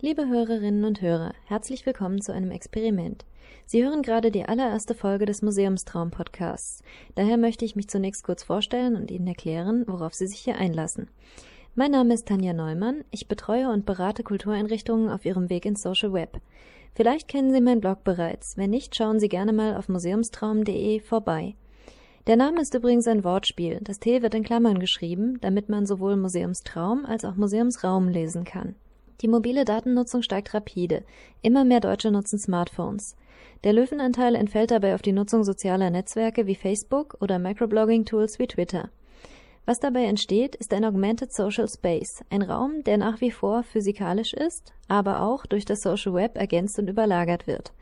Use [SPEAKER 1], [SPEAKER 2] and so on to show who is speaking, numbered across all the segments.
[SPEAKER 1] Liebe Hörerinnen und Hörer, herzlich willkommen zu einem Experiment. Sie hören gerade die allererste Folge des Museumstraum Podcasts. Daher möchte ich mich zunächst kurz vorstellen und Ihnen erklären, worauf Sie sich hier einlassen. Mein Name ist Tanja Neumann. Ich betreue und berate Kultureinrichtungen auf ihrem Weg ins Social Web. Vielleicht kennen Sie meinen Blog bereits. Wenn nicht, schauen Sie gerne mal auf museumstraum.de vorbei. Der Name ist übrigens ein Wortspiel. Das T wird in Klammern geschrieben, damit man sowohl Museumstraum als auch Museumsraum lesen kann. Die mobile Datennutzung steigt rapide. Immer mehr Deutsche nutzen Smartphones. Der Löwenanteil entfällt dabei auf die Nutzung sozialer Netzwerke wie Facebook oder Microblogging-Tools wie Twitter. Was dabei entsteht, ist ein Augmented Social Space, ein Raum, der nach wie vor physikalisch ist, aber auch durch das Social Web ergänzt und überlagert wird.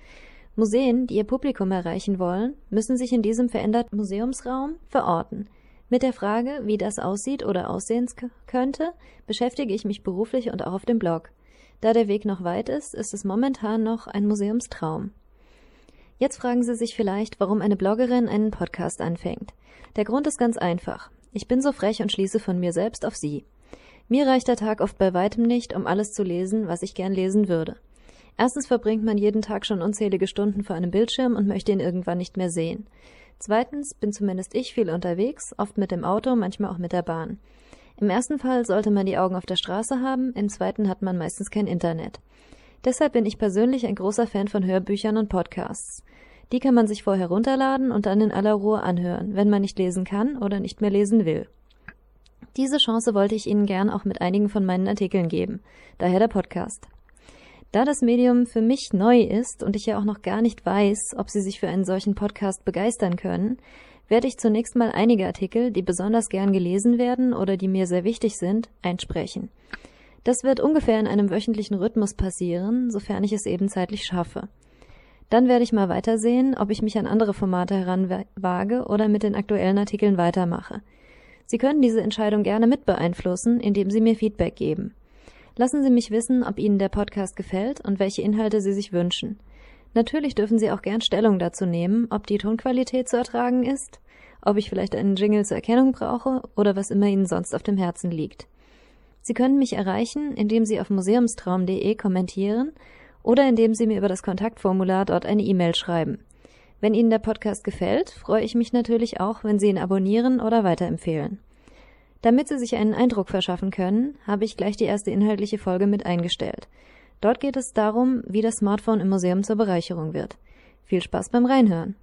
[SPEAKER 1] Museen, die ihr Publikum erreichen wollen, müssen sich in diesem veränderten Museumsraum verorten. Mit der Frage, wie das aussieht oder aussehen könnte, beschäftige ich mich beruflich und auch auf dem Blog. Da der Weg noch weit ist, ist es momentan noch ein Museumstraum. Jetzt fragen Sie sich vielleicht, warum eine Bloggerin einen Podcast anfängt. Der Grund ist ganz einfach. Ich bin so frech und schließe von mir selbst auf Sie. Mir reicht der Tag oft bei weitem nicht, um alles zu lesen, was ich gern lesen würde. Erstens verbringt man jeden Tag schon unzählige Stunden vor einem Bildschirm und möchte ihn irgendwann nicht mehr sehen. Zweitens bin zumindest ich viel unterwegs, oft mit dem Auto, manchmal auch mit der Bahn. Im ersten Fall sollte man die Augen auf der Straße haben, im zweiten hat man meistens kein Internet. Deshalb bin ich persönlich ein großer Fan von Hörbüchern und Podcasts. Die kann man sich vorher runterladen und dann in aller Ruhe anhören, wenn man nicht lesen kann oder nicht mehr lesen will. Diese Chance wollte ich Ihnen gern auch mit einigen von meinen Artikeln geben, daher der Podcast. Da das Medium für mich neu ist und ich ja auch noch gar nicht weiß, ob Sie sich für einen solchen Podcast begeistern können, werde ich zunächst mal einige Artikel, die besonders gern gelesen werden oder die mir sehr wichtig sind, einsprechen. Das wird ungefähr in einem wöchentlichen Rhythmus passieren, sofern ich es eben zeitlich schaffe. Dann werde ich mal weitersehen, ob ich mich an andere Formate heranwage oder mit den aktuellen Artikeln weitermache. Sie können diese Entscheidung gerne mit beeinflussen, indem Sie mir Feedback geben. Lassen Sie mich wissen, ob Ihnen der Podcast gefällt und welche Inhalte Sie sich wünschen. Natürlich dürfen Sie auch gern Stellung dazu nehmen, ob die Tonqualität zu ertragen ist, ob ich vielleicht einen Jingle zur Erkennung brauche oder was immer Ihnen sonst auf dem Herzen liegt. Sie können mich erreichen, indem Sie auf museumstraum.de kommentieren oder indem Sie mir über das Kontaktformular dort eine E-Mail schreiben. Wenn Ihnen der Podcast gefällt, freue ich mich natürlich auch, wenn Sie ihn abonnieren oder weiterempfehlen. Damit Sie sich einen Eindruck verschaffen können, habe ich gleich die erste inhaltliche Folge mit eingestellt. Dort geht es darum, wie das Smartphone im Museum zur Bereicherung wird. Viel Spaß beim Reinhören!